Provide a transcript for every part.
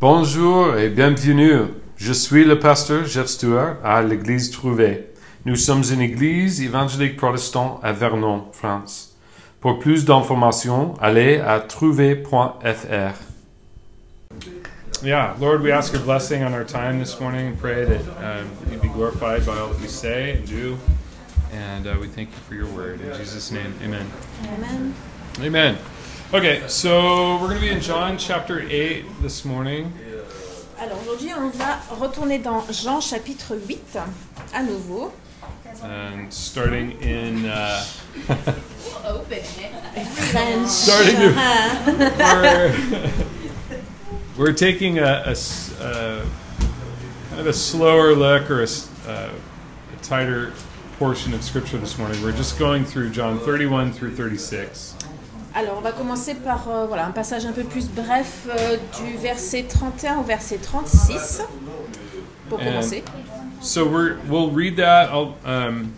Bonjour et bienvenue. Je suis le pasteur Jeff Stewart à l'église Trouvé. Nous sommes une église évangélique protestante à Vernon, France. Pour plus d'informations, allez à trouvé.fr. Yeah, Lord, we ask your blessing on our time this morning and pray that um, you be glorified by all that we say and do. And uh, we thank you for your word. In Jesus' name, amen. Amen. Amen. Okay, so we're going to be in John chapter 8 this morning. Alors aujourd'hui, on va retourner dans Jean chapitre 8 à nouveau. And starting in. Uh, French. Starting to- we're, we're taking a kind of a slower look or a, uh, a tighter portion of scripture this morning. We're just going through John 31 through 36. Alors on va commencer par euh, voilà, un passage un peu plus bref euh, du verset 31 au verset 36 pour And- commencer. So we're, we'll read that. I'll um,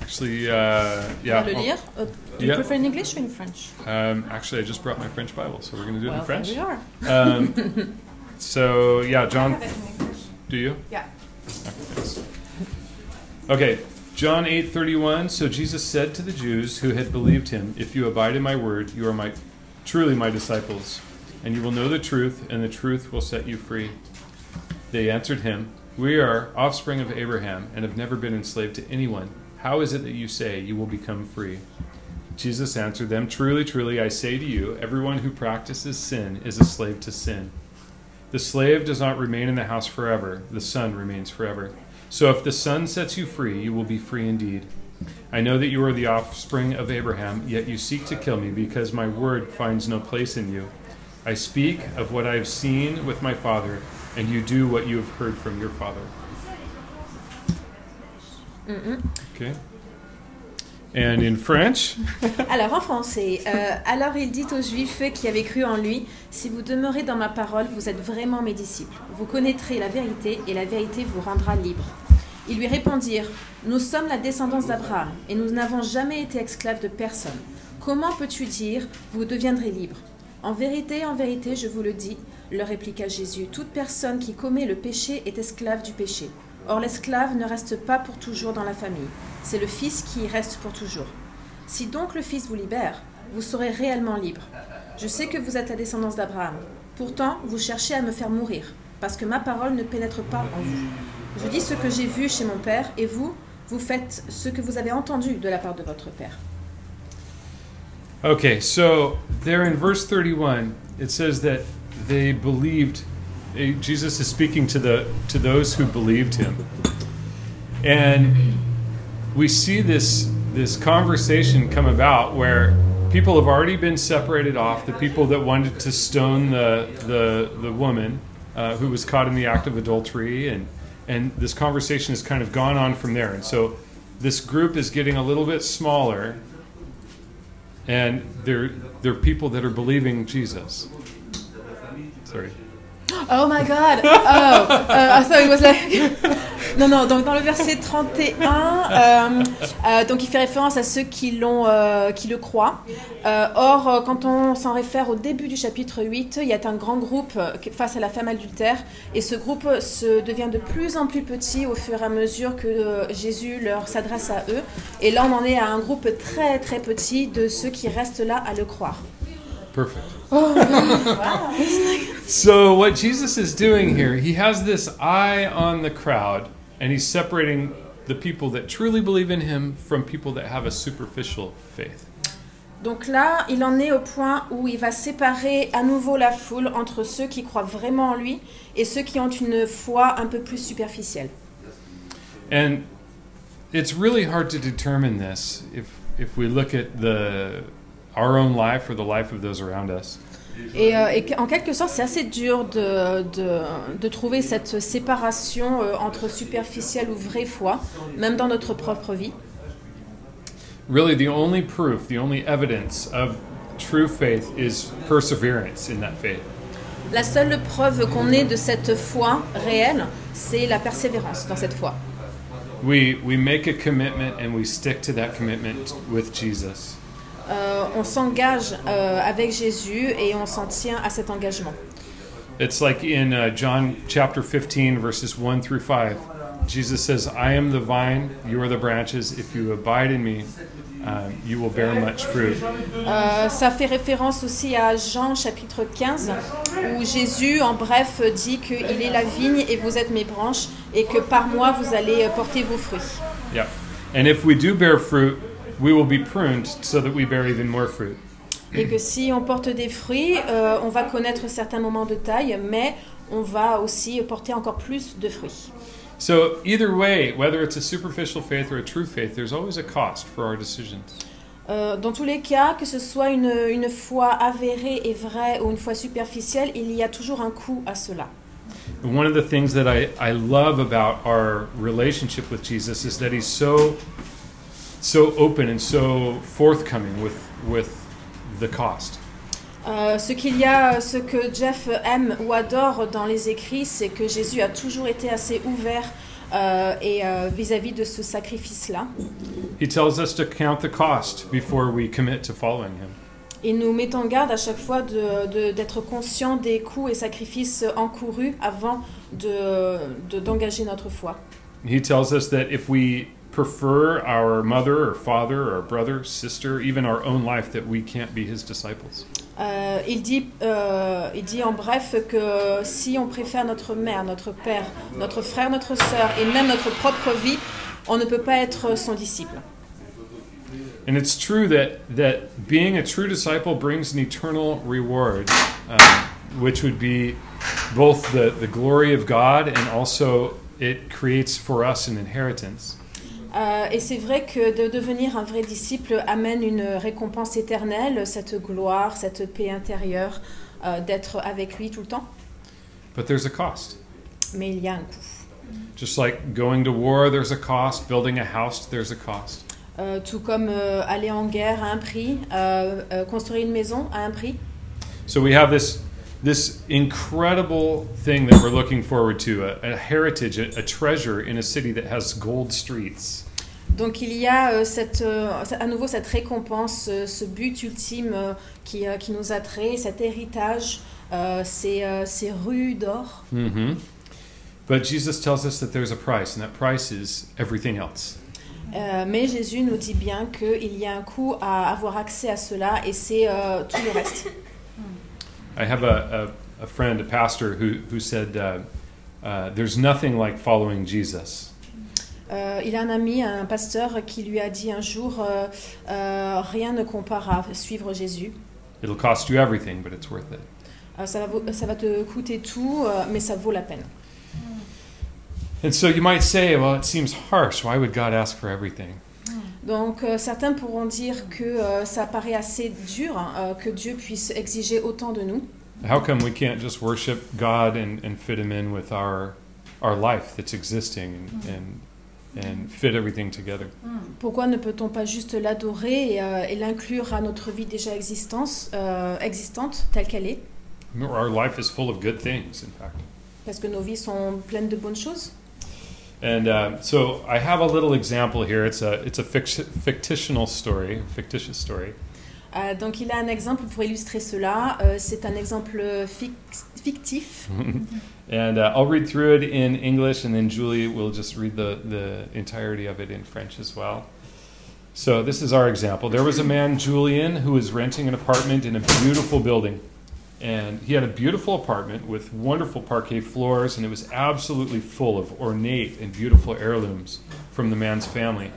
actually, uh, On yeah. va le lire. Euh, do you Yeah. prefer in English or in French? Um, actually, I just brought my French Bible, so we're going to do it Well, in French. there we are. Um, so yeah, John. Do you? Yeah. Okay, thanks. Okay, John eight thirty one. So Jesus said to the Jews who had believed him, "If you abide in my word, you are my truly my disciples, and you will know the truth, and the truth will set you free." They answered him, "We are offspring of Abraham and have never been enslaved to anyone. How is it that you say you will become free?" Jesus answered them, Truly, truly, I say to you, everyone who practices sin is a slave to sin. The slave does not remain in the house forever, the son remains forever. So if the son sets you free, you will be free indeed. I know that you are the offspring of Abraham, yet you seek to kill me because my word finds no place in you. I speak of what I have seen with my father, and you do what you have heard from your father. Okay. Alors en français, euh, alors il dit aux Juifs qui avaient cru en lui, si vous demeurez dans ma parole, vous êtes vraiment mes disciples. Vous connaîtrez la vérité et la vérité vous rendra libre. Ils lui répondirent, nous sommes la descendance d'Abraham et nous n'avons jamais été esclaves de personne. Comment peux-tu dire, vous deviendrez libres? En vérité, en vérité, je vous le dis, leur répliqua Jésus, toute personne qui commet le péché est esclave du péché. Or l'esclave ne reste pas pour toujours dans la famille, c'est le Fils qui y reste pour toujours. Si donc le Fils vous libère, vous serez réellement libre. Je sais que vous êtes la descendance d'Abraham. Pourtant, vous cherchez à me faire mourir, parce que ma parole ne pénètre pas en vous. Je dis ce que j'ai vu chez mon Père, et vous, vous faites ce que vous avez entendu de la part de votre Père. Okay, so there in verse 31, it says that they believed. Jesus is speaking to the to those who believed him, and we see this this conversation come about where people have already been separated off. The people that wanted to stone the the the woman uh, who was caught in the act of adultery, and and this conversation has kind of gone on from there. And so this group is getting a little bit smaller and they're they're people that are believing Jesus. Sorry. Oh my god! Oh, uh, I thought it was like. Non, non, donc dans le verset 31, euh, euh, donc il fait référence à ceux qui, l'ont, euh, qui le croient. Or, quand on s'en réfère au début du chapitre 8, il y a un grand groupe face à la femme adultère, et ce groupe se devient de plus en plus petit au fur et à mesure que Jésus leur s'adresse à eux. Et là, on en est à un groupe très très petit de ceux qui restent là à le croire. Perfect. So what Jesus is doing here, he has this eye on the crowd and he's separating the people that truly believe in him from people that have a superficial faith. Donc là, il en est au point où il va séparer à nouveau la foule entre ceux qui croient vraiment en lui et ceux qui ont une foi un peu plus superficielle. And it's really hard to determine this if if we look at the our own life or the life of those around us. Et, euh, et en quelque sorte, c'est assez dur de, de, de trouver cette séparation euh, entre superficielle ou vraie foi, même dans notre propre vie. really the only proof, the only evidence of true faith is perseverance in that faith. La seule preuve qu'on ait de cette foi réelle, c'est la persévérance dans cette foi. We we make a commitment and we stick to that commitment with Jesus. Euh, on s'engage euh, avec Jésus et on s'en tient à cet engagement. It's like in uh, John chapter 15, verses 1 through 5. Jesus says, I am the vine, you are the branches. If you abide in me, um, you will bear much fruit. Euh, ça fait référence aussi à Jean chapitre 15, où Jésus, en bref, dit qu'il est la vigne et vous êtes mes branches, et que par moi vous allez porter vos fruits. Yeah. And if we do bear fruit, we will be pruned so that we bear even more fruit. Et que si on porte des fruits, euh, on va connaître certains moments de taille, mais on va aussi porter encore plus de fruits. So, either way, whether it's a superficial faith or a true faith, there's always a cost for our decisions. Euh, dans tous les cas, que ce soit une, une foi avérée et vraie ou une foi superficielle, il y a toujours un coût à cela. One of the things that I, I love about our relationship with Jesus is that he's so so open and so forthcoming with with the cost? Euh, ce qu'il y a, ce que Jeff aime ou adore dans les écrits, c'est que Jésus a toujours été assez ouvert euh, et euh, vis-à-vis de ce sacrifice-là. He tells us to count the cost before we commit to following him. Il nous met en garde à chaque fois de- de- d'être conscient des coûts et sacrifices encourus avant de- de- d'engager notre foi. He tells us that if we prefer our mother or father or brother, sister, even our own life, that we can't be his disciples. Euh, il, dit, euh, il dit en bref que si on préfère notre mère, notre père, notre frère, notre sœur et même notre propre vie, on ne peut pas être son disciple. And it's true that, that being a true disciple brings an eternal reward, um, which would be both the, the glory of God and also it creates for us an inheritance. Euh, et c'est vrai que de devenir un vrai disciple amène une récompense éternelle, cette gloire, cette paix intérieure, euh, d'être avec lui tout le temps. But there's a cost. Mais il y a un coût. Just like going to war, there's a cost. Building a house, there's a cost. Euh, tout comme euh, aller en guerre à un prix, euh, euh, construire une maison à un prix. So we have this this incredible thing that we're looking forward to a, a heritage, a, a treasure in a city that has gold streets. Donc il y a euh, cette, euh, à nouveau cette récompense, euh, ce but ultime qui, qui nous attrait, cet héritage, ces, ces rues d'or. hmm But Jesus tells us that there's a price, and that price is everything else. Euh, mais Jésus nous dit bien qu'il y a un coût à avoir accès à cela et c'est euh, tout le reste. I have a, a, a friend, a pastor, who, who said, uh, uh, There's nothing like following Jesus. Euh, il a un ami, un pasteur, qui lui a dit un jour euh, euh, Rien ne compare à suivre Jésus. It'll cost you everything, but it's worth it. Euh, ça, va, ça va te coûter tout, euh, mais ça vaut la peine. And so you might say, Well, it seems harsh. Why would God ask for everything? Donc euh, certains pourront dire que ça paraît assez dur hein, que Dieu puisse exiger autant de nous. How come we can't just worship God and, and fit Him in with our, our life that's existing and, and, and fit everything together? Pourquoi ne peut-on pas juste l'adorer et, euh, et l'inclure à notre vie déjà existence, euh, existante, telle qu'elle est? Our life is full of good things, in fact. Parce que nos vies sont pleines de bonnes choses? And uh, so I have a little example here. It's a it's a fict- fictional story, fictitious story. Euh, donc il a un exemple pour illustrer cela. Euh, C'est un exemple fic- fictif. and uh, I'll read through it in English, and then Julie will just read the the entirety of it in French as well. So this is our example. There was a man, Julian, who was renting an apartment in a beautiful building. And he had a beautiful apartment with wonderful parquet floors, and it was absolutely full of ornate and beautiful heirlooms from the man's family.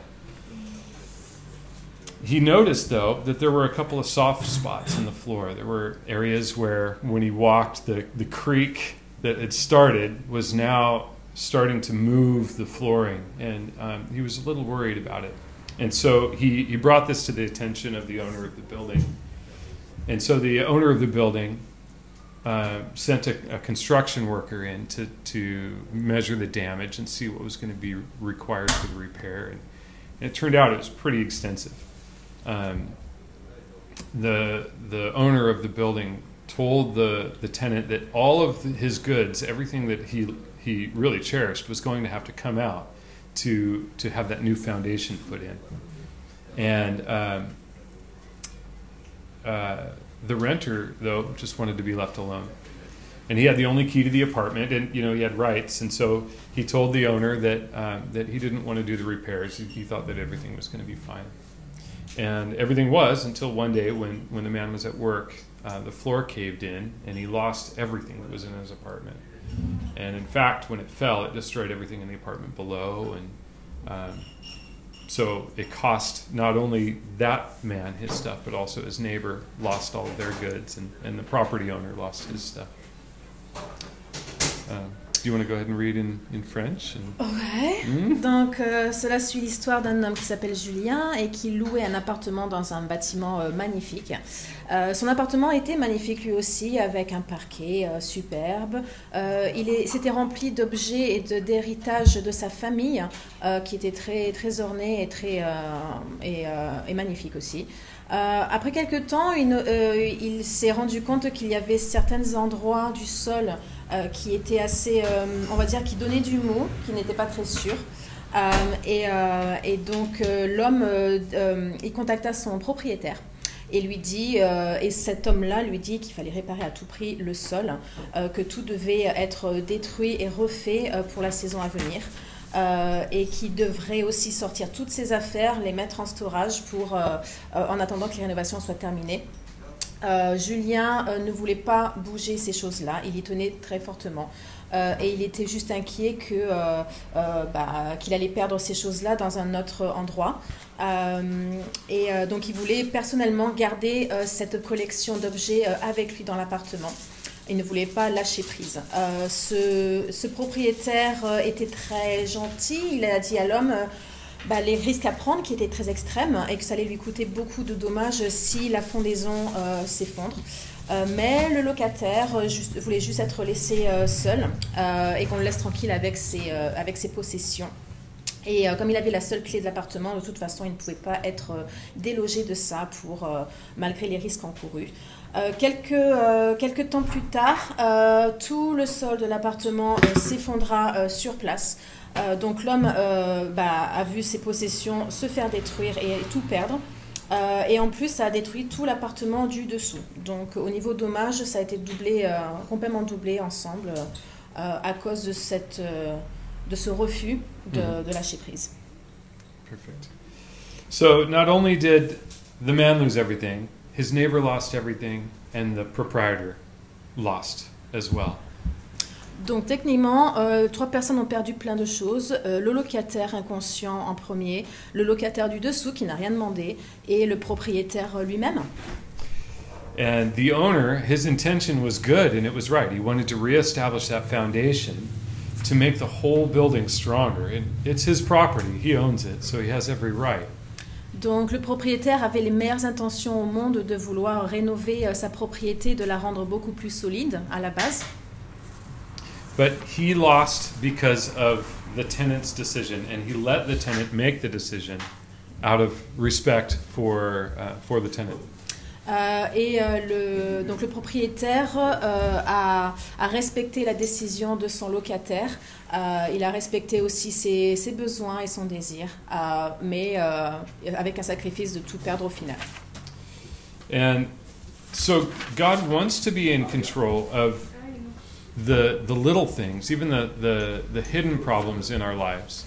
He noticed, though, that there were a couple of soft spots in the floor. There were areas where, when he walked, the, the creak that had started was now starting to move the flooring, and um, he was a little worried about it. And so he, he brought this to the attention of the owner of the building. And so the owner of the building uh, sent a, a construction worker in to, to measure the damage and see what was going to be required for the repair. And, and it turned out it was pretty extensive. Um, the, the owner of the building told the, the tenant that all of his goods, everything that he, he really cherished, was going to have to come out to, to have that new foundation put in. And um, uh, the renter, though, just wanted to be left alone. and he had the only key to the apartment, and you know he had rights, and so he told the owner that um, that he didn't want to do the repairs. He, he thought that everything was going to be fine, and everything was until one day when when the man was at work, uh, the floor caved in, and he lost everything that was in his apartment. And in fact, when it fell, it destroyed everything in the apartment below, and um, so it cost not only that man his stuff, but also his neighbor lost all of their goods, and, and the property owner lost his stuff. Do you want to go ahead and read in, in French? And, Ouais. Hmm? Donc, euh, cela suit l'histoire d'un homme qui s'appelle Julien et qui louait un appartement dans un bâtiment euh, magnifique. Euh, son appartement était magnifique lui aussi, avec un parquet superbe. Il s'était rempli d'objets et de- d'héritages de, sa famille, qui était très, très orné et, très, et, et magnifique aussi. Euh, après quelques temps, il, euh, il s'est rendu compte qu'il y avait certains endroits du sol qui étaient assez, euh, on va dire, qui donnaient du mot, qui n'étaient pas très sûrs. Euh, et, euh, donc euh, l'homme, euh, euh, il contacta son propriétaire et lui dit, euh, et cet homme-là lui dit qu'il fallait réparer à tout prix le sol, euh, que tout devait être détruit et refait euh, pour la saison à venir. euh, et qui devrait aussi sortir toutes ses affaires, les mettre en storage pour, euh, euh, en attendant que les rénovations soient terminées. Euh, Julien euh, ne voulait pas bouger ces choses-là, il y tenait très fortement. Euh, et il était juste inquiet bah, qu'il allait perdre ces choses-là dans un autre endroit. Et donc il voulait personnellement garder cette collection d'objets avec lui dans l'appartement. Il ne voulait pas lâcher prise. Ce, propriétaire était très gentil. Il a dit à l'homme bah, les risques à prendre qui étaient très extrêmes et que ça allait lui coûter beaucoup de dommages si la fondaison euh, s'effondre. Euh, mais le locataire euh, voulait juste être laissé seul et qu'on le laisse tranquille avec ses, possessions. Et comme il avait la seule clé de l'appartement, de toute façon, il ne pouvait pas être délogé de ça malgré les risques encourus. Euh, quelques, euh, quelques temps plus tard, euh, tout le sol de l'appartement euh, s'effondra sur place. Donc l'homme bah, a vu ses possessions se faire détruire et tout perdre. Et en plus, ça a détruit tout l'appartement du dessous. Donc au niveau dommage, ça a été doublé, complètement doublé ensemble à cause de, cette, de ce refus de, Mhm. de lâcher prise. Perfect. So not only did the man lose everything, his neighbor lost everything, and the proprietor lost as well. Donc techniquement, euh, trois personnes ont perdu plein de choses. Euh, le locataire inconscient en premier, le locataire du dessous qui n'a rien demandé et le propriétaire lui-même. And the owner, his intention was good and it was right. He wanted to reestablish that foundation to make the whole building stronger. And it's his property, he owns it, so he has every right. Donc le propriétaire avait les meilleures intentions au monde de vouloir rénover euh, sa propriété, de la rendre beaucoup plus solide à la base. But he lost because of the tenant's decision, and he let the tenant make the decision out of respect for, uh, for the tenant. Euh, et euh, le, donc le propriétaire euh, a, a respecté la décision de son locataire. Euh, il a respecté aussi ses, ses besoins et son désir, euh, mais euh, avec un sacrifice de tout perdre au final. And so God wants to be in control of the, the little things, even the, the, the hidden problems in our lives.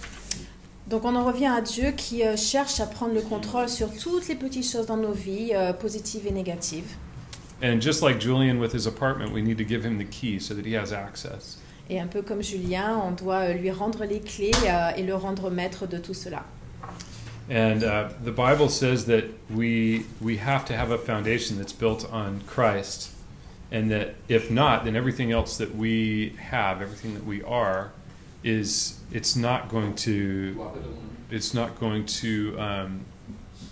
Donc on en revient à Dieu qui euh, cherche à prendre le contrôle sur toutes les petites choses dans nos vies, euh, positives et négatives. And just like Julian with his apartment, we need to give him the key so that he has access. Et un peu comme Julien, on doit euh, lui rendre les clés euh, et le rendre maître de tout cela. And uh, the Bible says that we, we have to have a foundation that's built on Christ, and that if not, then everything else that we have, everything that we are, is it's not going to it's not going to um,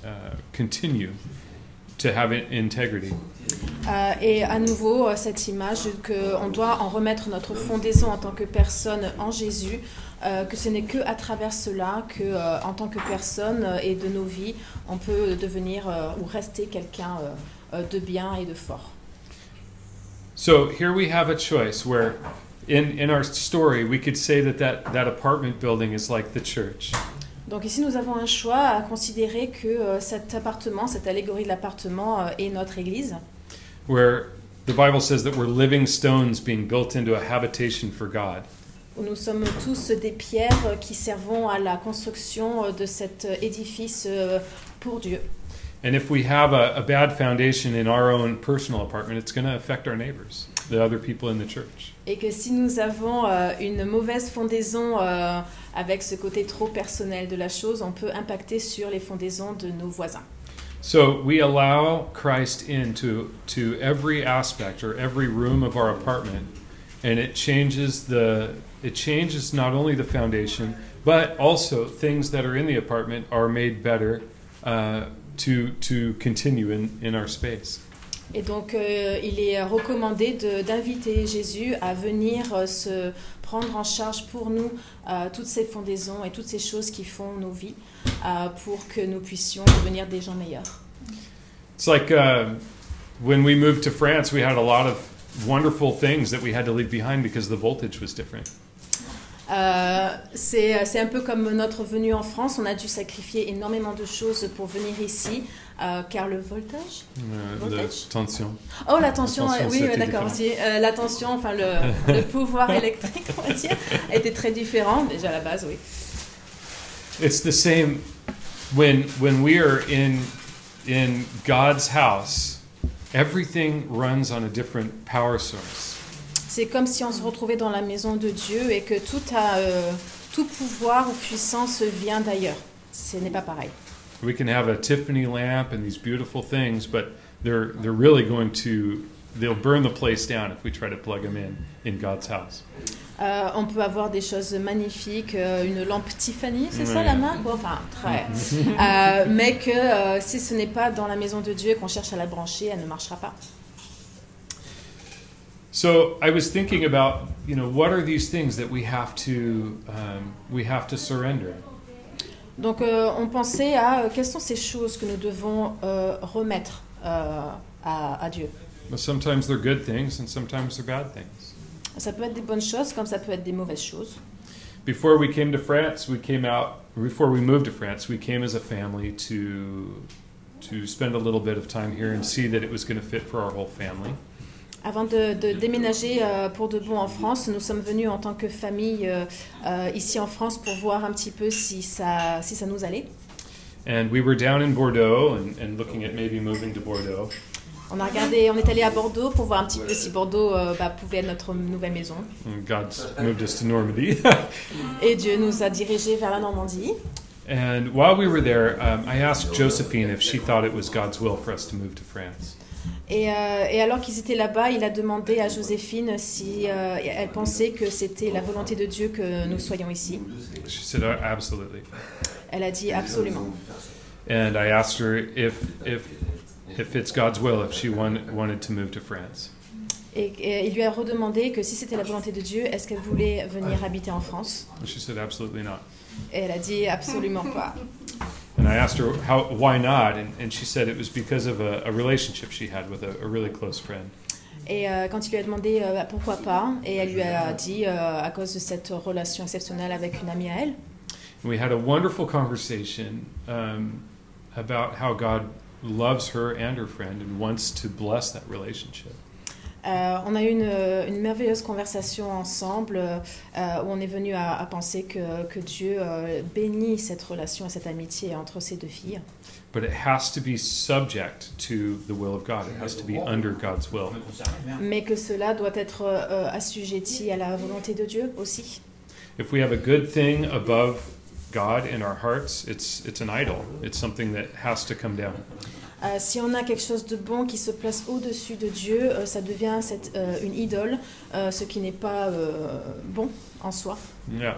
uh, continue to have in- integrity. Euh, et à nouveau, euh, cette image qu'on doit en remettre notre fondaison en tant que personne en Jésus, euh, que ce n'est que à travers cela que, euh, en tant que personne euh, et de nos vies, on peut devenir euh, ou rester quelqu'un de bien et de fort. So here we have a choice where, in in our story, we could say that that, that apartment building is like the church. Donc ici, nous avons un choix à considérer que euh, cet appartement, cette allégorie de l'appartement euh, est notre Église. where the Bible says that we're living stones being built into a habitation for God. où nous sommes tous des pierres qui servons à la construction de cet édifice euh, pour Dieu. And if we have a, a bad foundation in our own personal apartment, it's going to affect our neighbors, the other people in the church. Et que si nous avons euh, une mauvaise fondaison euh, avec ce côté trop personnel de la chose, on peut impacter sur les fondaisons de nos voisins. So we allow Christ into to every aspect or every room of our apartment, and it changes the it changes not only the foundation, but also things that are in the apartment are made better uh, to to continue in, in our space. Et donc, euh, il est recommandé d'inviter Jésus à venir euh, se prendre en charge pour nous euh, toutes ces fondaisons et toutes ces choses qui font nos vies euh, pour que nous puissions devenir des gens meilleurs. It's like uh, when we moved to France, we had a lot of wonderful things that we had to leave behind because the voltage was different. Euh, c'est un peu comme notre venue en France. On a dû sacrifier énormément de choses pour venir ici, euh, car le voltage? Uh, the Voltage? tension. Oh, la tension, La tension, euh, oui, euh, d'accord. Euh, la tension, enfin le, le pouvoir électrique, on va dire, était très différent, déjà à la base, oui. It's the same when when we are in in God's house. Everything runs on a different power source. C'est comme si on se retrouvait dans la maison de Dieu et que tout, a, euh, tout pouvoir ou puissance vient d'ailleurs. Ce n'est pas pareil. We can have a Tiffany lamp and these beautiful things, but they're they're really going to they'll burn the place down if we try to plug them in in God's house. Euh, on peut avoir des choses magnifiques, euh, une lampe Tiffany, c'est ça la marque Enfin, très. Euh, mais que euh, si ce n'est pas dans la maison de Dieu et qu'on cherche à la brancher, elle ne marchera pas. So I was thinking about, you know, what are these things that we have to um, we have to surrender? Donc euh, on pensait à euh, quelles sont ces choses que nous devons euh, remettre à, à Dieu? Sometimes they're good things, and sometimes they're bad things. Ça peut être des bonnes choses comme ça peut être des mauvaises choses. Before we came to France, we came out. Before we moved to France, we came as a family to to spend a little bit of time here and see that it was going to fit for our whole family. Avant de, de déménager euh, pour de bon en France, nous sommes venus en tant que famille euh, euh, ici en France pour voir un petit peu si ça, si ça nous allait. And we were down in Bordeaux and, and looking at maybe moving to Bordeaux. On a regardé, on est allé à Bordeaux pour voir un petit peu si Bordeaux euh, bah, pouvait être notre nouvelle maison. And God's moved us to Normandy. Et Dieu nous a dirigés vers la Normandie. and while we were there, um, I asked Josephine if she thought it was God's will for us to move to France. Et, euh, et alors qu'ils étaient là-bas, il a demandé à Joséphine si euh, elle pensait que c'était la volonté de Dieu que nous soyons ici. She said, "Uh, "Absolutely." Elle a dit absolument. And I asked her if if if it's God's will if she want, wanted to move to France. Et, et il lui a redemandé que si c'était la volonté de Dieu, est-ce qu'elle voulait venir habiter en France? And she said, "Absolutely not." Et elle a dit absolument pas. I asked her how why not, and, and she said it was because of a, a relationship she had with a, a really close friend. Et euh, quand il lui a demandé euh, bah, pourquoi pas, et elle lui a dit euh, à cause de cette relation exceptionnelle avec une amie à elle. We had a wonderful conversation um, about how God loves her and her friend and wants to bless that relationship. Euh, on a eu une, une merveilleuse conversation ensemble euh, où on est venu à, à penser que, que Dieu euh, bénit cette relation et cette amitié entre ces deux filles. But it has to be subject to the will of God. It has to be under God's will. Mais que cela doit être euh, assujetti à la volonté de Dieu aussi. If we have a good thing above God in our hearts, it's it's an idol. It's something that has to come down. Euh, si on a quelque chose de bon qui se place au-dessus de Dieu, euh, ça devient cette, euh, une idole, ce qui n'est pas bon en soi. Yeah,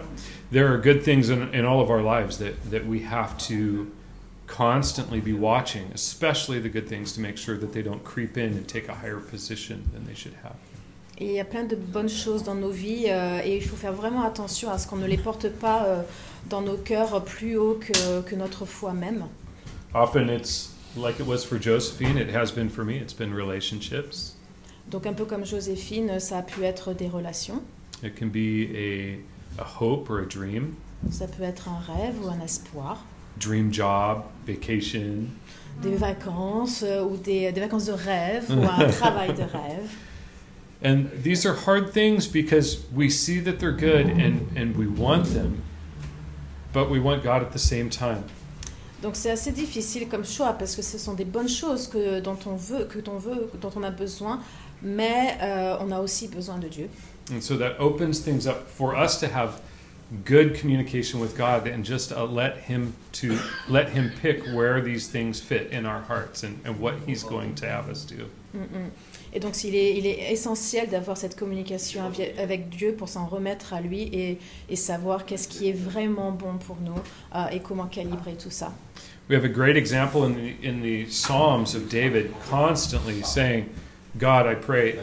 there are good things in, in all of our lives that that we have to constantly be watching, especially the good things, to make sure that they don't creep in and take a higher position than they should have. Et il y a plein de bonnes choses dans nos vies euh, et il faut faire vraiment attention à ce qu'on ne les porte pas euh, dans nos cœurs plus haut que, que notre foi même. Often it's like it was for Josephine. It has been for me. It's been relationships. Donc un peu comme Joséphine, ça a pu être des relations, It can be a a hope or a dream, ça peut être un rêve ou un espoir, dream job, vacation. des vacances euh, ou des, des vacances de rêve ou un travail de rêve. And these are hard things because we see that they're good and, and we want them, but we want God at the same time. Donc c'est assez difficile comme choix parce que ce sont des bonnes choses que, dont on veut, que l'on veut, dont on a besoin, mais euh, on a aussi besoin de Dieu. And so that opens things up for us to have good communication with God and just uh, let him to let him pick where these things fit in our hearts and, and what he's going to have us do. Mm. Et donc il est, il est essentiel d'avoir cette communication avec Dieu pour s'en remettre à lui et, et savoir qu'est-ce qui est vraiment bon pour nous euh, et comment calibrer tout ça. We have a great example in the in the Psalms of David constantly saying, God, I pray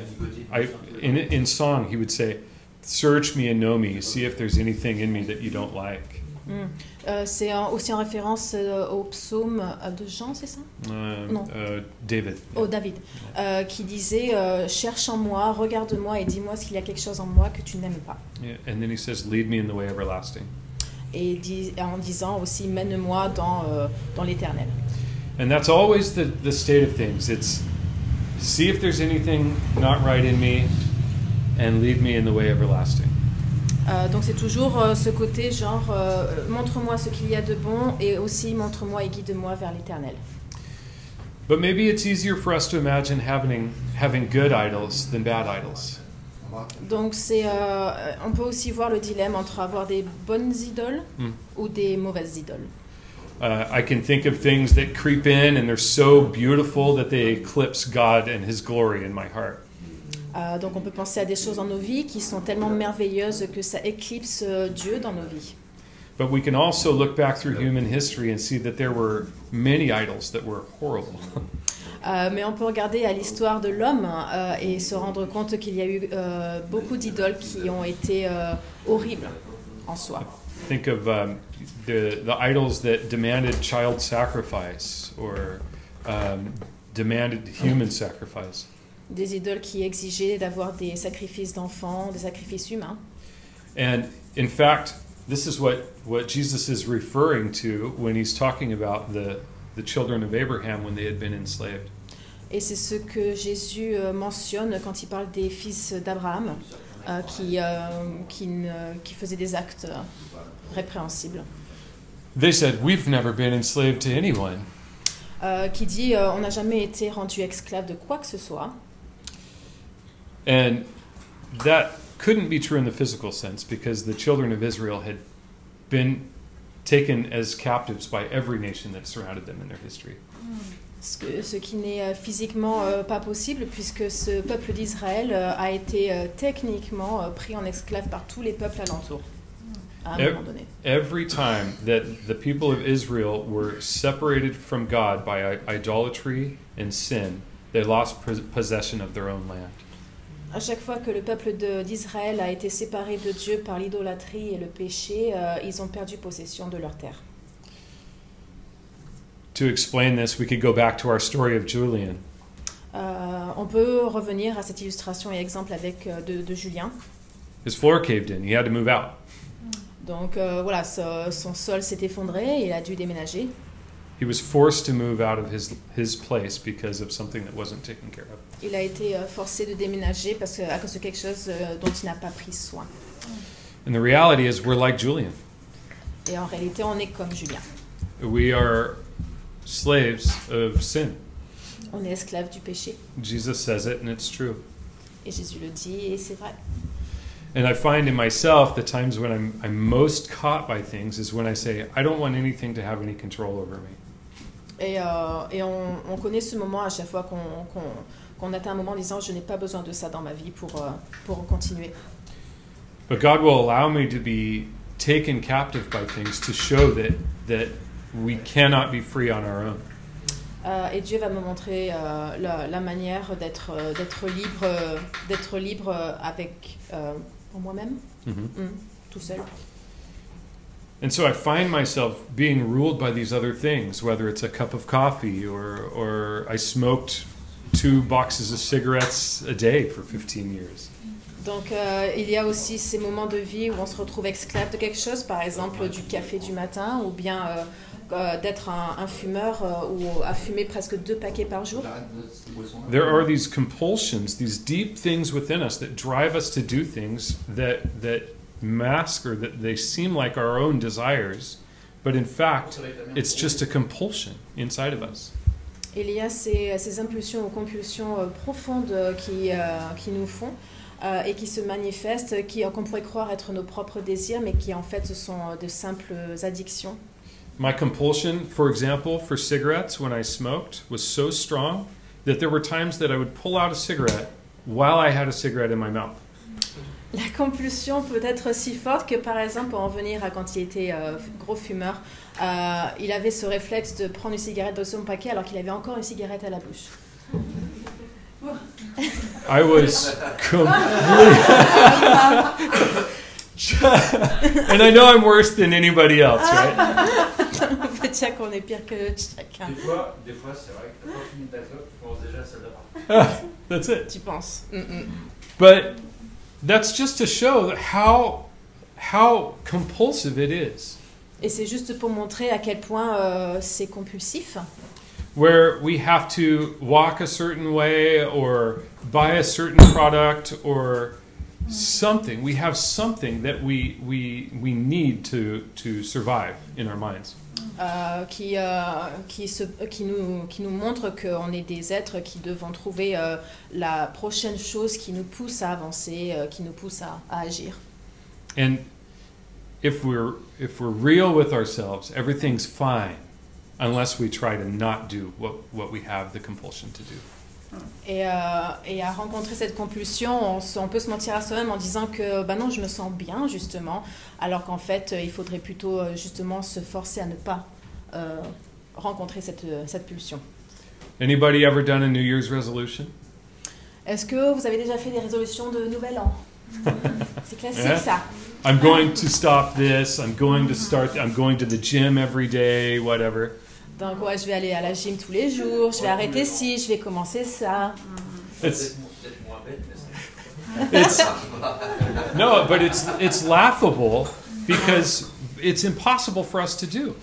I in in song he would say, Search me and know me, see if there's anything in me that you don't like. Mm. Euh, c'est aussi en référence euh, au psaume euh, de Jean, c'est ça Um, Non. David. Oh, David, euh, qui disait euh, Cherche en moi, regarde-moi et dis-moi s'il y a quelque chose en moi que tu n'aimes pas. Yeah, and then he says, Lead me in the way everlasting. Et dis- en disant aussi Mène-moi dans, euh, dans l'éternel. And that's always the, the state of things. It's see if there's anything not right in me and lead me in the way everlasting. Euh, donc c'est toujours euh, ce côté genre euh, montre-moi ce qu'il y a de bon et aussi montre-moi et guide-moi vers l'éternel. But maybe it's easier for us to imagine having having good idols than bad idols. Donc c'est euh, on peut aussi voir le dilemme entre avoir des bonnes idoles Mm. ou des mauvaises idoles. Uh, I can think of things that creep in and they're so beautiful that they eclipse God and His glory in my heart. Euh, donc on peut penser à des choses dans nos vies qui sont tellement merveilleuses que ça éclipse euh, Dieu dans nos vies. But we can also look back through human history and see that there were many idols that were horrible. Euh, mais on peut regarder à l'histoire de l'homme euh, et se rendre compte qu'il y a eu euh, beaucoup d'idoles qui ont été euh, horribles en soi. think of um, the the idols that demanded child sacrifice or um, demanded human sacrifice. Des idoles qui exigeaient d'avoir des sacrifices d'enfants, des sacrifices humains. And in fact, this is what what Jesus is referring to when he's talking about the the children of Abraham when they had been enslaved. Et c'est ce que Jésus euh, mentionne quand il parle des fils d'Abraham euh, qui, euh, qui, ne- qui faisaient des actes répréhensibles. They said, "We've never been enslaved to anyone." Euh, qui dit euh, on n'a jamais été rendu esclave de quoi que ce soit. And that couldn't be true in the physical sense because the children of Israel had been taken as captives by every nation that surrounded them in their history. Ce, que- ce qui n'est euh, physiquement euh, pas possible puisque ce peuple d'Israël euh, a été euh, techniquement euh, pris en esclave par tous les peuples alentours à un Eh- moment donné. Every time that the people of Israel were separated from God by idolatry and sin, they lost possession of their own land. À chaque fois que le peuple d'Israël a été séparé de Dieu par l'idolâtrie et le péché, euh, ils ont perdu possession de leur terre. To explain this, we could go back to our story of Julian. Euh, on peut revenir à cette illustration et exemple avec euh, de, de Julien. His floor caved in, he had to move out. Donc euh, voilà, son sol s'est effondré et il a dû déménager. He was forced to move out of his, his place because of something that wasn't taken care of. Il a été euh, forcé de déménager parce que, à cause de quelque chose euh, dont il n'a pas pris soin. And the reality is, we're like Julian. Et en réalité, on est comme Julien. We are slaves of sin. On est esclave du péché. Jesus says it, and it's true. Et Jésus le dit et c'est vrai. And I find in myself the times when I'm, I'm most caught by things is when I say, I don't want anything to have any control over me. Et, euh, et on, on connaît ce moment à chaque fois qu'on qu'on- qu'on atteint un moment en disant je n'ai pas besoin de ça dans ma vie pour, euh, pour continuer. But God will allow me to be taken captive by things to show that, that we cannot be free on our own. Euh, et Dieu va me montrer euh, la, la manière d'être euh, d'être libre, d'être libre avec euh, en moi-même, Mhm. Mm, tout seul. And so I find myself being ruled by these other things, whether it's a cup of coffee or, or I smoked two boxes of cigarettes a day for 15 years. Donc euh, il y a aussi ces moments de vie où on se retrouve esclave de quelque chose, par exemple du café du matin ou bien euh, euh, d'être un, un fumeur euh, ou à fumer presque deux paquets par jour. There are these compulsions, these deep things within us that drive us to do things that that mask or that they seem like our own desires, but in fact, it's just a compulsion inside of us. Il y a ces, ces impulsions ou compulsions euh, profondes euh, qui, euh, qui nous font euh, et qui se manifestent, qui- euh, qu'on pourrait croire être nos propres désirs, mais qui en fait ce sont euh, de simples addictions. My compulsion, for example, for cigarettes when I smoked was so strong that there were times that I would pull out a cigarette while I had a cigarette in my mouth. La compulsion peut être si forte que par exemple, pour en venir à quand il était euh, gros fumeur, euh, il avait ce réflexe de prendre une cigarette de son paquet alors qu'il avait encore une cigarette à la bouche. I was completely. and I know I'm worse than anybody else, right? On peut dire qu'on est pire que chacun, Des fois, des fois c'est vrai que t'as pas fini ta clope, tu commences déjà à de bain. That's it. tu penses. Mm, mm. But that's just to show how how compulsive it is. Et c'est juste pour montrer à quel point euh, c'est compulsif. Where we have to walk a certain way or buy a certain product or something. We have something that we we we need to to survive in our minds. Euh, qui, euh, qui, se, qui, nous, qui nous montre qu'on est des êtres qui devons trouver euh, la prochaine chose qui nous pousse à avancer, euh, qui nous pousse à, à agir. And if we're if we're real with ourselves, everything's fine unless we try to not do what, what we have the compulsion to do. Et, euh, et à rencontrer cette compulsion, on, peut se mentir à soi-même en disant que bah non, je me sens bien justement, alors qu'en fait, euh, il faudrait plutôt euh, justement se forcer à ne pas euh, rencontrer cette, cette pulsion. Anybody ever done a New Year's resolution? Est-ce que vous avez déjà fait des résolutions de nouvel an? C'est classique Yeah. ça. I'm going to stop this. I'm going to start. I'm going to the gym every day. Whatever. Donc ouais, je vais aller à la gym tous les jours, je vais arrêter ci, je vais commencer ça. It's Peut-être peut-être moins bête, mais c'est. it's no, but it's it's laughable because it's impossible for us to do.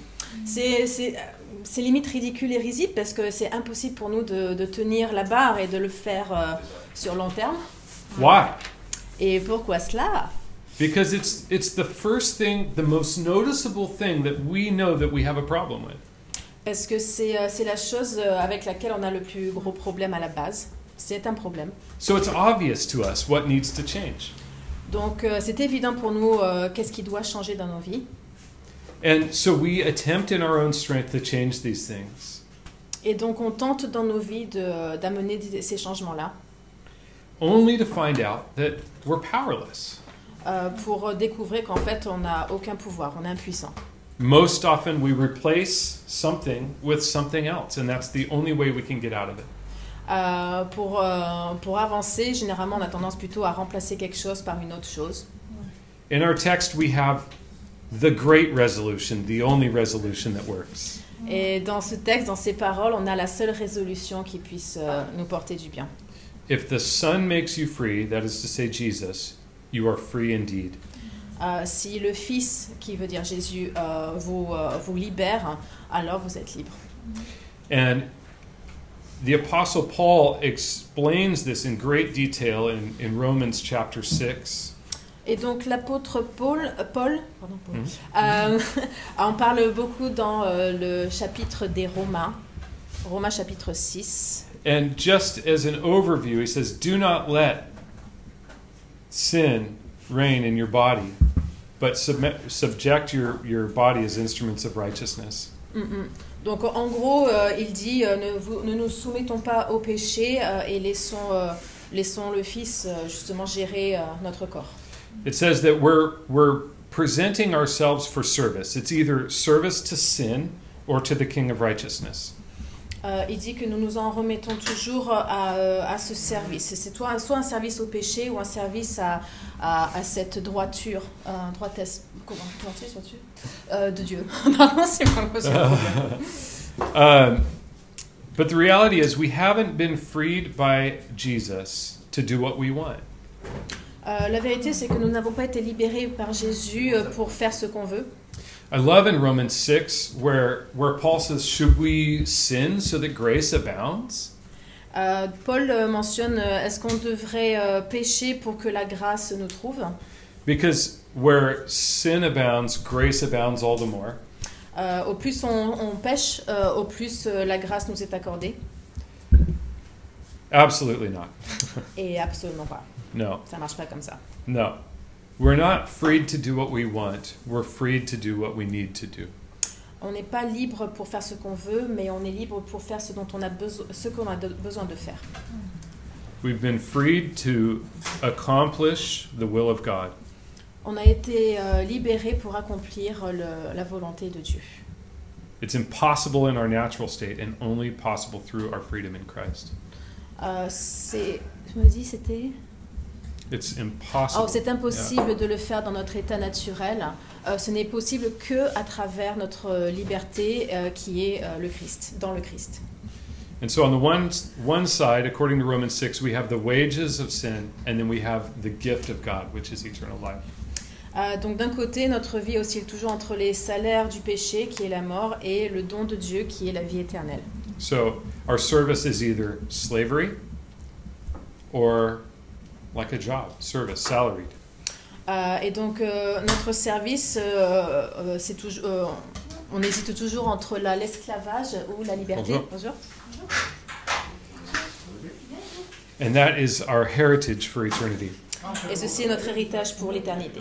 C'est c'est- c'est limite ridicule et risible parce que c'est impossible pour nous de, de tenir la barre et de le faire euh, sur long terme. Why? Et pourquoi cela? Because it's it's the first thing, the most noticeable thing that we know that we have a problem with. Parce que c'est euh, la chose euh, avec laquelle on a le plus gros problème à la base. C'est un problème. So it's obvious to us what needs to change. Donc euh, c'est évident pour nous euh, qu'est-ce qui doit changer dans nos vies. And so we attempt in our own strength to change these things, Et donc on tente dans nos vies d'amener ces changements-là only to find out that we're powerless. euh, pour découvrir qu'en fait on n'a aucun pouvoir, on est impuissant. Most often we replace something with something else, and that's the only way we can get out of it. Euh, pour, euh, pour avancer, généralement on a tendance plutôt à remplacer quelque chose par une autre chose. In our text, we have the great resolution, the only resolution that works. Et dans ce texte, dans ces paroles, on a la seule résolution qui puisse euh, nous porter du bien. If the Son makes you free, that is to say, Jesus, you are free indeed. Euh, si le Fils, qui veut dire Jésus, euh, vous, euh, vous libère, alors vous êtes libre. And the Apostle Paul explains this in great detail in, in Romans chapter 6. Et donc l'apôtre Paul, Paul, pardon, Paul, en parle beaucoup dans le chapitre des Romains, Romains chapitre 6. And just as an overview, he says, Do not let sin reign in your body, but submit, subject your, your body as instruments of righteousness. Mm, mm. Donc en gros, euh, il dit euh, ne, vous- ne nous soumettons pas au péché euh, et laissons, euh, laissons le Fils euh, justement gérer euh, notre corps. It says that we're, we're presenting ourselves for service. It's either service to sin or to the King of righteousness. Euh, il dit que nous nous en remettons toujours à, euh, à ce service. C'est soit, soit un service au péché ou un service à, à, à cette droiture, euh, droitesse, comment, droitesse, droiture Euh, de Dieu. Pardon, c'est pas. Um, but the reality is, we haven't been freed by Jesus to do what we want. La vérité, c'est que nous n'avons pas été libérés par Jésus pour faire ce qu'on veut. I love in Romans 6 where, where Paul says, Should we sin so that grace abounds? Euh, Paul euh, mentionne euh, est-ce qu'on devrait euh, pécher pour que la grâce nous trouve? Because where sin abounds, grace abounds all the more. Euh, Au plus on, on pêche, euh, au plus la grâce nous est accordée. Absolutely not. Et absolument pas. No, Ça marche pas comme ça. no. We're not freed to do what we want. We're freed to do what we need to do. On n'est pas libre pour faire ce qu'on veut, mais on est libre pour faire ce dont on a besoin, ce qu'on a de- besoin de faire. We've been freed to accomplish the will of God. On a été euh, libéré pour accomplir le- la volonté de Dieu. It's impossible in our natural state and only possible through our freedom in Christ. Euh, c'est, je me dis, c'était. It's Oh, impossible. c'est impossible de le faire dans notre état naturel. Euh, ce n'est possible que à travers notre liberté euh, qui est euh, le Christ, dans le Christ. And so, on the one, one side, according to Romans 6, we have the wages of sin, and then we have the gift of God, which is eternal life. Euh, donc d'un côté, notre vie oscille toujours entre les salaires du péché, qui est la mort, et le don de Dieu, qui est la vie éternelle. So, our service is either slavery or like a job, service, salaried. Euh, et donc euh, notre service, euh, euh c'est toujours, euh, on hésite toujours entre l'esclavage ou la liberté. Bonjour. And that is our heritage for eternity. Et ceci est notre héritage pour l'éternité.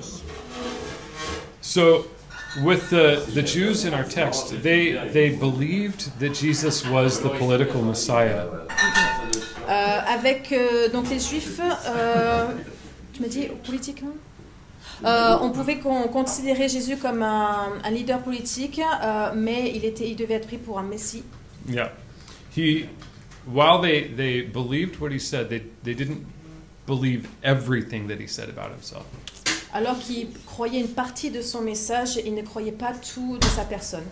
So, with the, the Jews in our text, they, they believed that Jesus was the political Messiah. Euh, avec euh, donc les Juifs, euh, tu m'as dit politique. hein Euh, on pouvait con- considérer Jésus comme un, un leader politique, euh, mais il, était, il devait être pris pour un messie. Yeah. He, while they, they believed what he said, they, they didn't believe everything that he said about himself. Alors qu'il croyait une partie de son message, il ne croyait pas tout de sa personne.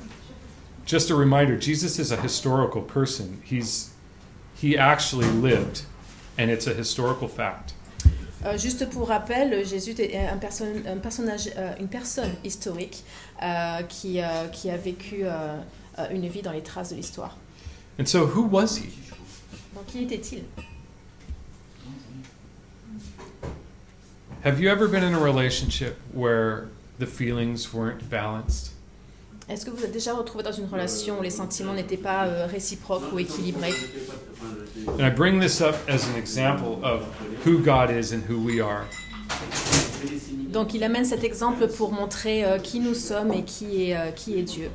Just a reminder Jesus is a historical person. He's, he actually lived, and it's a historical fact. Euh, juste pour rappel, Jésus est un, perso- un personnage, euh, une personne historique euh, qui, euh, qui a vécu euh, euh, une vie dans les traces de l'histoire. And so, who was he? Donc qui était-il Have you ever been in a relationship where the feelings weren't balanced? Est-ce que vous êtes déjà retrouvé dans une relation où les sentiments n'étaient pas euh, réciproques ou équilibrés? And I bring this up as an example of who God is and who we are. Donc il amène cet exemple pour montrer euh, qui nous sommes et qui est, euh, qui est Dieu.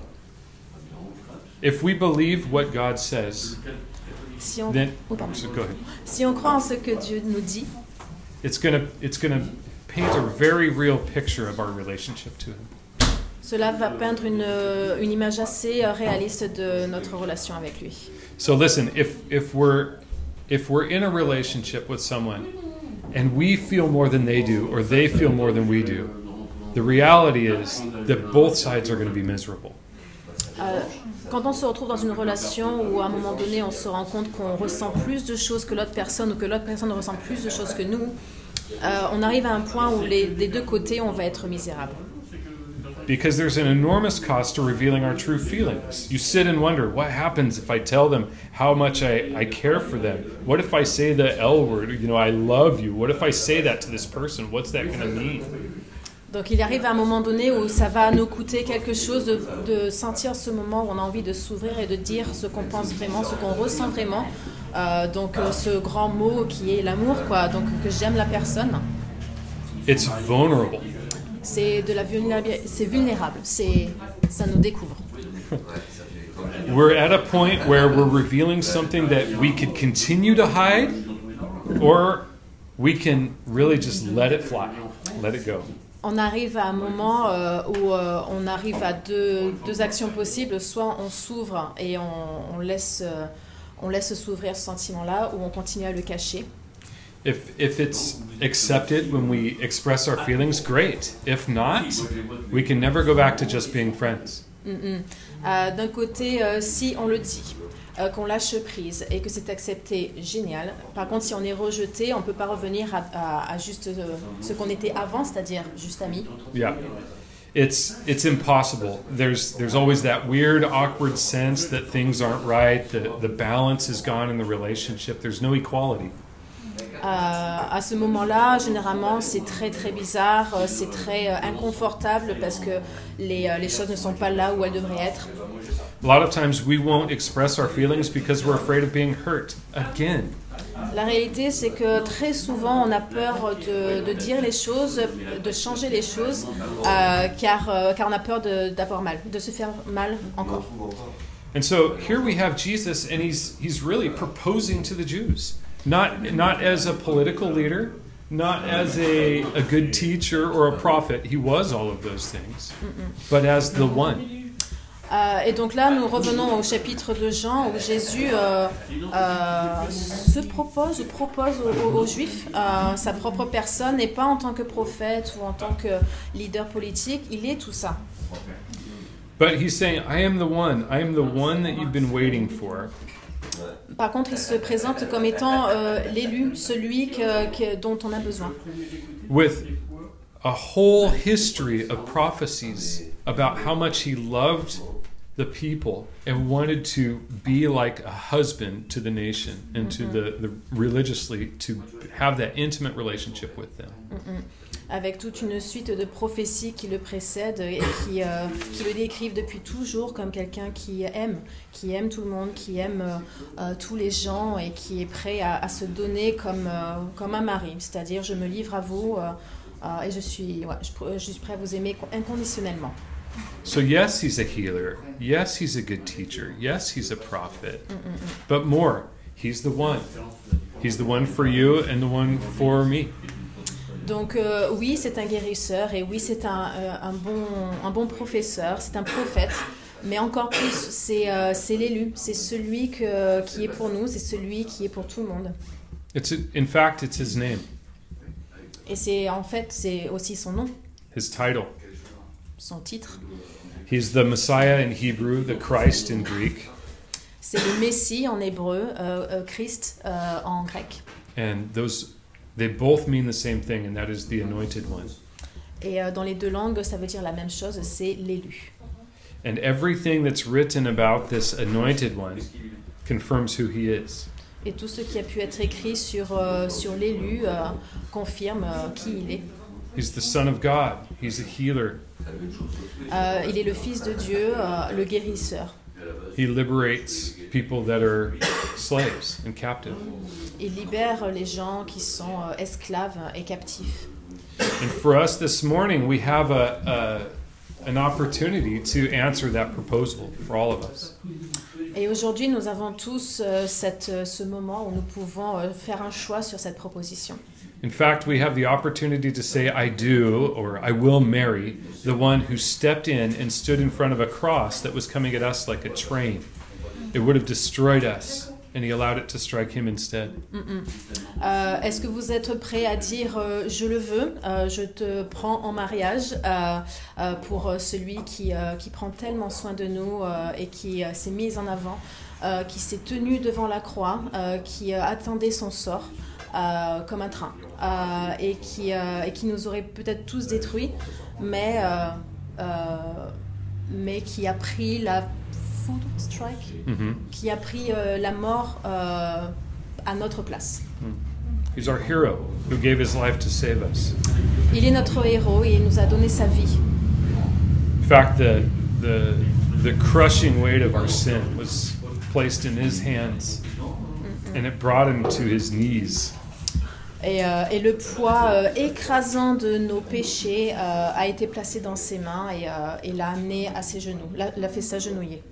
If we believe what God says, Si on, then Oh, so go ahead. si on croit en ce que Dieu nous dit, It's gonna it's gonna paint a very real picture of our relationship to Him. Cela va peindre une, euh, une image assez euh, réaliste de notre relation avec lui. So listen, if if we're if we're in a relationship with someone and we feel more than they do or they feel more than we do, the reality is that both sides are going to be miserable. Euh, quand on se retrouve dans une relation où à un moment donné on se rend compte qu'on ressent plus de choses que l'autre personne ou que l'autre personne ressent plus de choses que nous, euh, on arrive à un point où les, des deux côtés on va être misérable. Because there's an enormous cost to revealing our true feelings. You sit and wonder, what happens if I tell them how much I, I care for them? What if I say the L word, you know, I love you? What if I say that to this person? What's that going to mean? Donc il arrive à un moment donné où ça va nous coûter quelque chose de, de sentir ce moment où on a envie de s'ouvrir et de dire ce qu'on pense vraiment, ce qu'on ressent vraiment. Euh, donc euh, ce grand mot qui est l'amour, quoi. Donc que j'aime la personne. It's vulnerable. C'est de la vulnérabilité, c'est vulnérable, c'est ça nous découvre. We're at a point where we're revealing something that we could continue to hide, or we can really just let it fly, let it go. On arrive à un moment euh, où euh, on arrive à deux, deux actions possibles. Soit on s'ouvre et on, on laisse, euh, on laisse s'ouvrir ce sentiment-là, ou on continue à le cacher. If, if it's accepted when we express our feelings, great. If not, we can never go back to just being friends. Mm, mm. Euh, D'un côté, euh, si on le dit, euh, qu'on lâche prise et que c'est accepté, génial. Par contre, si on est rejeté, on ne peut pas revenir à, à- à juste euh, ce qu'on était avant, c'est-à-dire juste amis. Yeah. it's it's impossible. There's there's always that weird, awkward sense that things aren't right. The the balance is gone in the relationship. There's no equality. Euh, à ce moment-là, généralement, c'est très très bizarre, euh, c'est très euh, inconfortable parce que les, les choses ne sont pas là où elles devraient être. A lot of times we won't express our feelings because we're afraid of being hurt again. La réalité, c'est que très souvent, on a peur de, de dire les choses, de changer les choses, euh, car, euh, car on a peur d'avoir mal, de se faire mal encore. And so here we have Jesus, and he's he's really proposing to the Jews, not not as a political leader, not as a, a good teacher or a prophet. He was all of those things, but as the one. Euh, et donc là, nous revenons au chapitre de Jean où Jésus euh, euh, se propose ou propose aux, aux- Juifs euh, sa propre personne et pas en tant que prophète ou en tant que leader politique. Il est tout ça. But he's saying, I am the one. I am the one that you've been waiting for. Par contre, il se présente comme étant euh, l'élu, celui que- que- dont on a besoin. with a whole history of prophecies about how much he loved the people and wanted to be like a husband to the nation and to the, the religiously to have that intimate relationship with them. avec toute une suite de prophéties qui le précèdent et qui, euh, qui le décrivent depuis toujours comme quelqu'un qui aime, qui aime tout le monde, qui aime euh, euh, tous les gens et qui est prêt à, à se donner comme, euh, comme un mari. C'est-à-dire, je me livre à vous et je suis, ouais, je suis prêt à vous aimer inconditionnellement. So, yes, he's a healer. Yes, he's a good teacher. Yes, he's a prophet. But more, he's the one. He's the one for you and the one for me. Donc euh, oui, c'est un guérisseur et oui, c'est un, euh, un bon, un bon professeur, c'est un prophète. Mais encore plus, c'est euh, c'est l'élu, c'est celui que, qui est pour nous, c'est celui qui est pour tout le monde. It's in fact, it's his name, Et c'est en fait, c'est aussi son nom, his title. Son titre. He's the Messiah in Hebrew, the Christ in Greek. C'est le Messie en hébreu, euh, euh, Christ euh, en grec. And those, they both mean the same thing, and that is the anointed one. Et euh, dans les deux langues, ça veut dire la même chose, c'est l'élu. And everything that's written about this anointed one confirms who he is. Et tout ce qui a pu être écrit sur, sur l'élu confirme qui il est. He's the Son of God, he's a healer. Euh, il est le Fils de Dieu, euh, le guérisseur. He liberates people that are slaves and captive. Il libère les gens qui sont euh, esclaves et captifs. And for us this morning, we have a, a, an opportunity to answer that proposal for all of us. Et aujourd'hui, nous avons tous euh, cette, euh, ce moment où nous pouvons euh, faire un choix sur cette proposition. In fact, we have the opportunity to say, I do or I will marry the one who stepped in and stood in front of a cross that was coming at us like a train. It would have destroyed us, and he allowed it to strike him instead. Euh, Est-ce que vous êtes prêt à dire euh, je le veux, euh, je te prends en mariage euh, euh, pour euh, celui qui, euh, qui prend tellement soin de nous euh, et qui euh, s'est mis en avant, qui s'est tenu devant la croix, qui attendait son sort euh, comme un train euh, et, qui, euh, et qui nous aurait peut-être tous détruits, mais, mais qui a pris la food strike, hmm qui a pris la mort à notre place. He's our hero who gave his life to save us. Il est notre héros et il nous a donné sa vie. In fact, the, the, the crushing weight of our sin was placed in his hands, and it brought him to his knees. Et, euh, et le poids euh, écrasant de nos péchés euh, a été placé dans ses mains et, euh, et l'a amené à ses genoux, l'a fait s'agenouiller.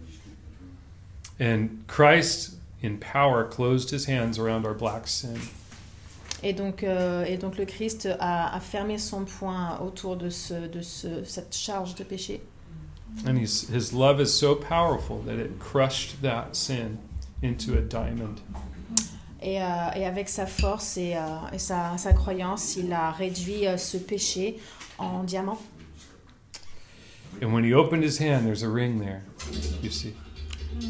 And Christ, in power, closed his hands around our black sin. Et donc, euh, et donc le Christ a, a fermé son poing autour de, ce, de ce, cette charge de péché. And his love is so powerful that it crushed that sin into a diamond. Et, euh, et avec sa force et, euh, et sa, sa croyance, il a réduit euh, ce péché en diamant. And when he opened his hand, there's a ring there. You see.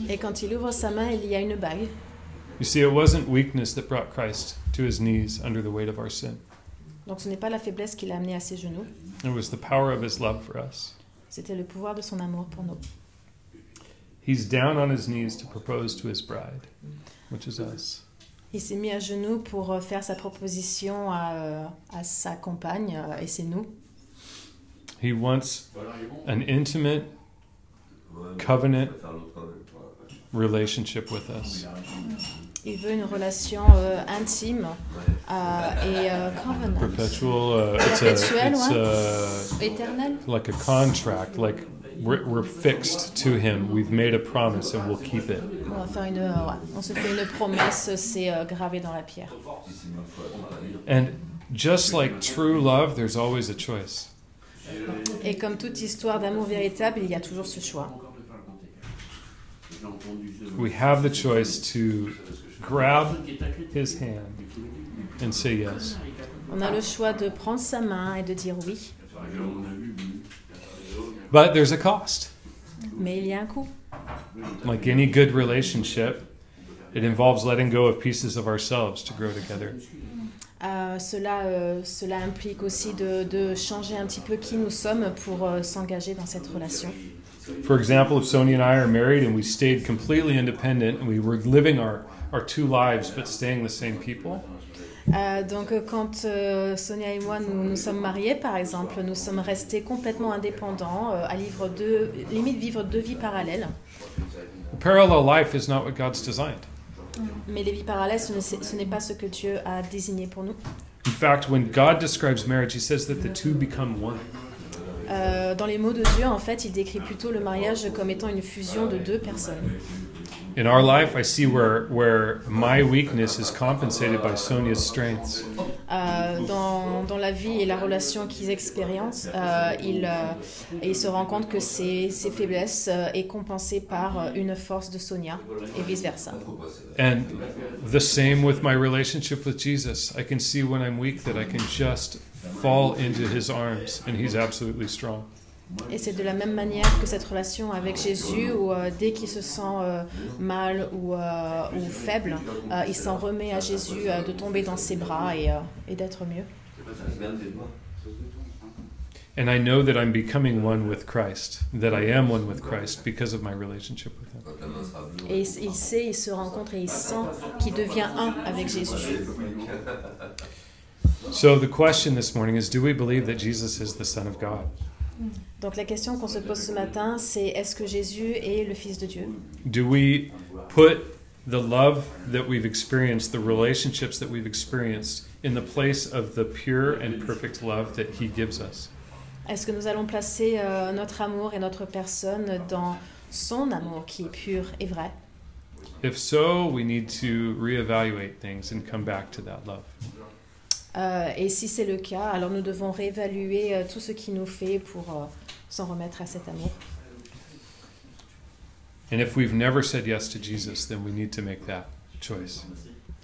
Et quand il ouvre sa main, il y a une bague. You see, it wasn't weakness that brought Christ to his knees under the weight of our sin. Donc ce n'est pas la faiblesse qui l'a amené à ses genoux, It was the power of his love for us. C'était le pouvoir de son amour pour nous. He's down on his knees to propose to his bride, which is us. Il s'est mis à genoux pour euh, faire sa proposition à, euh, à sa compagne, euh, et c'est nous. He wants an intimate covenant relationship with us. Il veut une relation euh, intime euh, et euh, covenant, Perpetual, uh, it's a, Perpetuel, it's ouais. a, éternel. like a contract, like we're, we're fixed to him. We've made a promise and we'll keep it. On va faire une, euh, ouais, on se fait une promesse, c'est euh, gravé dans la pierre. And just like true love, there's always a choice. Et comme toute histoire d'amour véritable, il y a toujours ce choix. We have the choice to grab his hand and say yes. On a le choix de prendre sa main et de dire oui, But there's a cost. mais il y a un coût. Like any good relationship, it involves letting go of pieces of ourselves to grow together. Euh, cela, euh, cela implique aussi de, de changer un petit peu qui nous sommes pour euh, s'engager dans cette relation. For example, if Sonia and I are married and we stayed completely independent and we were living our, our two lives but staying the same people, Euh, donc quand euh, Sonia et moi nous nous sommes mariés par exemple, nous sommes restés complètement indépendants, euh, à vivre deux, limite vivre deux vies parallèles. a parallel life is not what God's designed. Mais les vies parallèles, ce n'est pas ce que Dieu a désigné pour nous. In fact, when God describes marriage, he says that the two become one. Dans les mots de Dieu, en fait, il décrit plutôt le mariage comme étant une fusion de deux personnes. In our life, I see where, where my weakness is compensated by Sonia's strengths. Euh, dans, dans la vie et la relation qu'ils expérimentent, euh, ils, euh, ils se rendent compte que ces, ces faiblesses euh, est compensée par euh, une force de Sonia et vice-versa. And the same with my relationship with Jesus. I can see when I'm weak that I can just fall into his arms and he's absolutely strong. Et c'est de la même manière que cette relation avec Jésus, où euh, dès qu'il se sent euh, mal ou, euh, ou faible, euh, il s'en remet à Jésus euh, de tomber dans ses bras et, euh, et d'être mieux. And I know that I'm becoming one with Christ, that I am one with Christ because of my relationship with him. Et il, il sait, il se rencontre et il sent qu'il devient un avec Jésus. So the question this morning is do we believe that Jesus is the Son of God? Donc la question qu'on se pose ce matin, c'est est-ce que Jésus est le Fils de Dieu? Do we put the love that we've experienced, the relationships that we've experienced, in the place of the pure and perfect love that He gives us? Est-ce que nous allons placer euh, notre amour et notre personne dans son amour qui est pur et vrai? If so, we need to reevaluate things and come back to that love. Euh, Et si c'est le cas, alors nous devons réévaluer euh, tout ce qui nous fait pour euh, s'en remettre à cet amour. And if we've never said yes to Jesus, then we need to make that choice.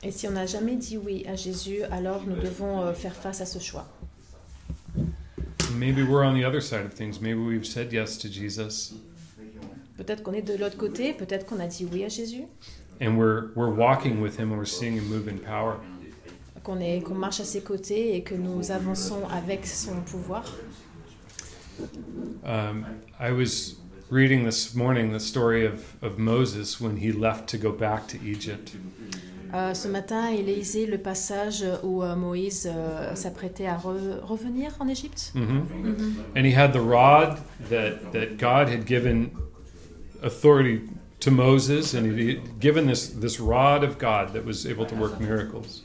Et si on n'a jamais dit oui à Jésus, alors nous devons euh, faire face à ce choix. Maybe we're on the other side of things. Maybe we've said yes to Jesus Peut-être qu'on est de l'autre côté, peut-être qu'on a dit oui à Jésus, and we're we're walking with him and we're seeing him move in power. qu'on est- qu'on marche à ses côtés et que nous avançons avec son pouvoir. Um, I was reading this morning the story of, of Moses when he left to go back to Egypt. Euh, ce matin, il lisait le passage où euh, Moïse euh, s'apprêtait à re- revenir en Égypte. hmm And he had the rod that, that God had given authority to Moses, and he had given this, this rod of God that was able to work miracles.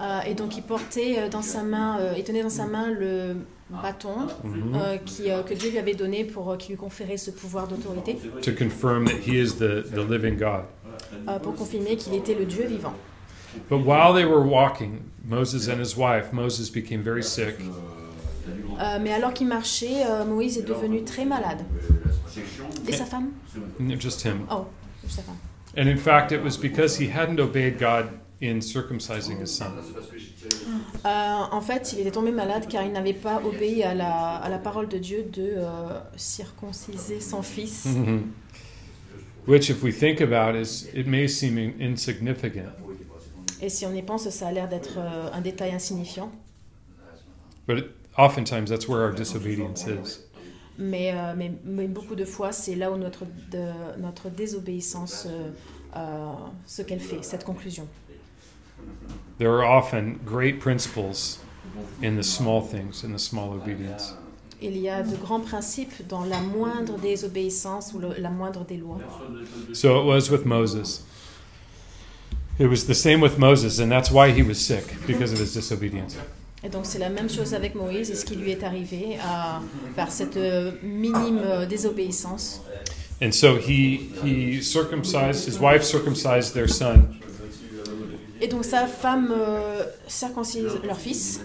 Euh, et donc il portait euh, dans sa main, euh, il tenait dans sa main le bâton Mhm. euh, qui, euh, que Dieu lui avait donné pour euh, qui lui conférait ce pouvoir d'autorité, To confirm that he is the, the living God. pour confirmer qu'il était le Dieu vivant. But while they were walking, Moses and his wife, Moses became very sick. Mais alors qu'il marchait, Moïse est devenu très malade. Et sa femme? Just him. Oh, juste sa femme. And in fact, it was because he hadn't obeyed God in circumcising his son. Euh, en fait, il était tombé malade car il n'avait pas obéi à la, à la parole de Dieu de euh, circonciser son fils. Mhm. Which, if we think about, is it may seem in- insignificant, Et si on y pense, ça a l'air d'être euh, un détail insignifiant. but it, oftentimes that's where our disobedience is. Mais, euh, mais, mais beaucoup de fois, c'est là où notre, de- notre désobéissance, euh, euh, ce qu'elle fait, cette conclusion. There are often great principles in the small things, in the small obedience. Il y a de grands principes dans la moindre désobéissance ou le- la moindre des lois. So it was with Moses. It was the same with Moses, and that's why he was sick, because of his disobedience. Et donc c'est la même chose avec Moïse et ce qui lui est arrivé à- par cette euh, minime euh, désobéissance. And so he he circumcised his wife circumcised their son Et donc sa femme euh, circoncise leur fils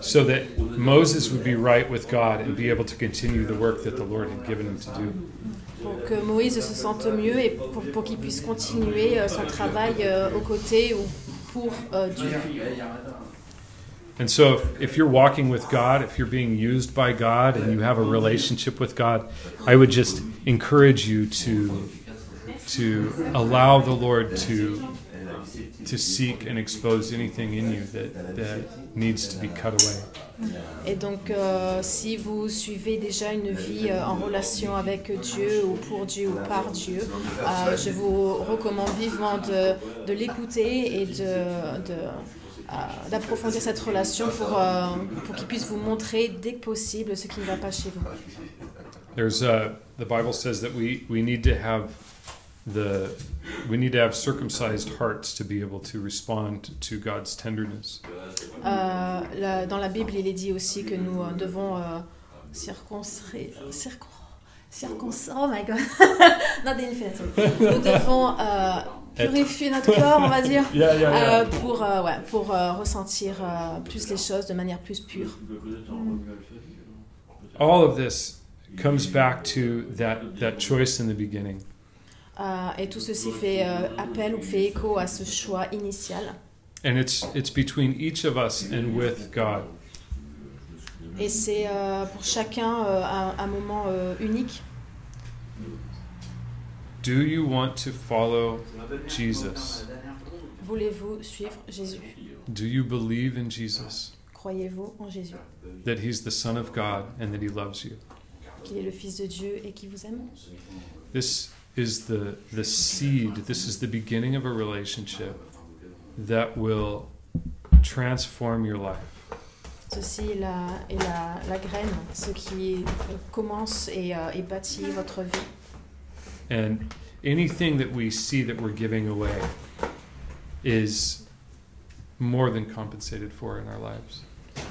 so that Moses would be right with God and be able to continue the work that the Lord had given him to do. pour que Moïse se sente mieux et pour, pour qu'il puisse continuer euh, son travail euh, aux côtés ou pour euh, Dieu. And so if, if you're walking with God, if you're being used by God and you have a relationship with God, I would just encourage you to to allow the Lord to to seek and expose anything in you that, that needs to be cut away. Et donc euh, si vous suivez déjà une vie euh, en relation avec Dieu ou pour Dieu ou par Dieu, euh, je vous recommande vivement de, de l'écouter et de, de, d'approfondir cette relation pour, pour qu'il puisse vous montrer dès que possible ce qui ne va pas chez vous. There's the Bible says that we, we need to have the we need to have circumcised hearts to be able to respond to God's tenderness. Euh, la- dans la Bible, il est dit aussi que nous euh, devons euh, circoncire. Circon, circonc- oh my god! Not. Nous devons purifier notre corps, on va dire, Yeah, yeah, pour, ouais, pour ressentir plus les choses de manière plus pure. All of this comes back to that that choice in the beginning. Euh, et tout ceci fait euh, appel ou fait écho à ce choix initial. And it's it's between each of us and with God. Et c'est euh, pour chacun euh, un, un moment euh, unique. Do you want to follow Jesus? Voulez-vous suivre Jésus? Do you believe in Jesus? Croyez-vous en Jésus? That he's the son of God and that he loves you? Qu'il est le Fils de Dieu et qui vous aime? This is the the seed. This is the beginning of a relationship that will transform your life. Ceci est la, est la, la graine, ce qui euh, commence et, euh, et bâtit votre vie. And anything that we see that we're giving away is more than compensated for in our lives.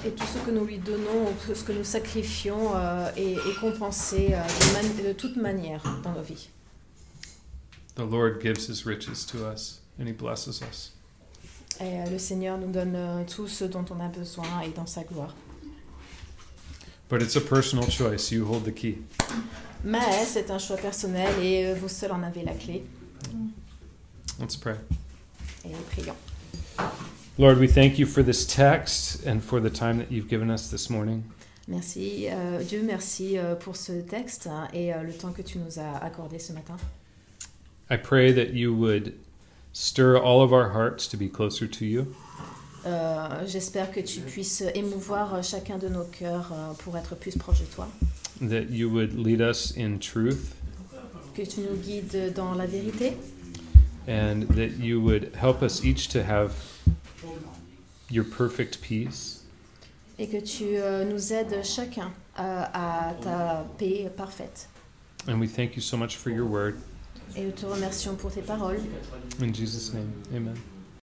Et tout ce que nous lui donnons, tout ce que nous sacrifions, euh, est, est compensé euh, de, man- de toute manière dans nos vies. The Lord gives his riches to us and he blesses us. Et euh, le Seigneur nous donne euh, tout ce dont on a besoin et dans sa gloire. But it's a personal choice. You hold the key. Mais c'est un choix personnel et euh, vous seuls en avez la clé. Let's pray. Et prions. Lord, we thank you for this text and for the time that you've given us this morning. Merci, Dieu, merci pour ce texte hein, et le temps que tu nous as accordé ce matin. I pray that you would stir all of our hearts to be closer to you. Euh, J'espère que tu puisses émouvoir chacun de nos cœurs euh, pour être plus proche de toi, that you would lead us in truth. Que tu nous guides dans la vérité. And that you would help us each to have your perfect peace. Et que tu euh, nous aides chacun euh, à ta paix parfaite. and we thank you so much for your word Et nous te remercions pour tes paroles. in jesus name amen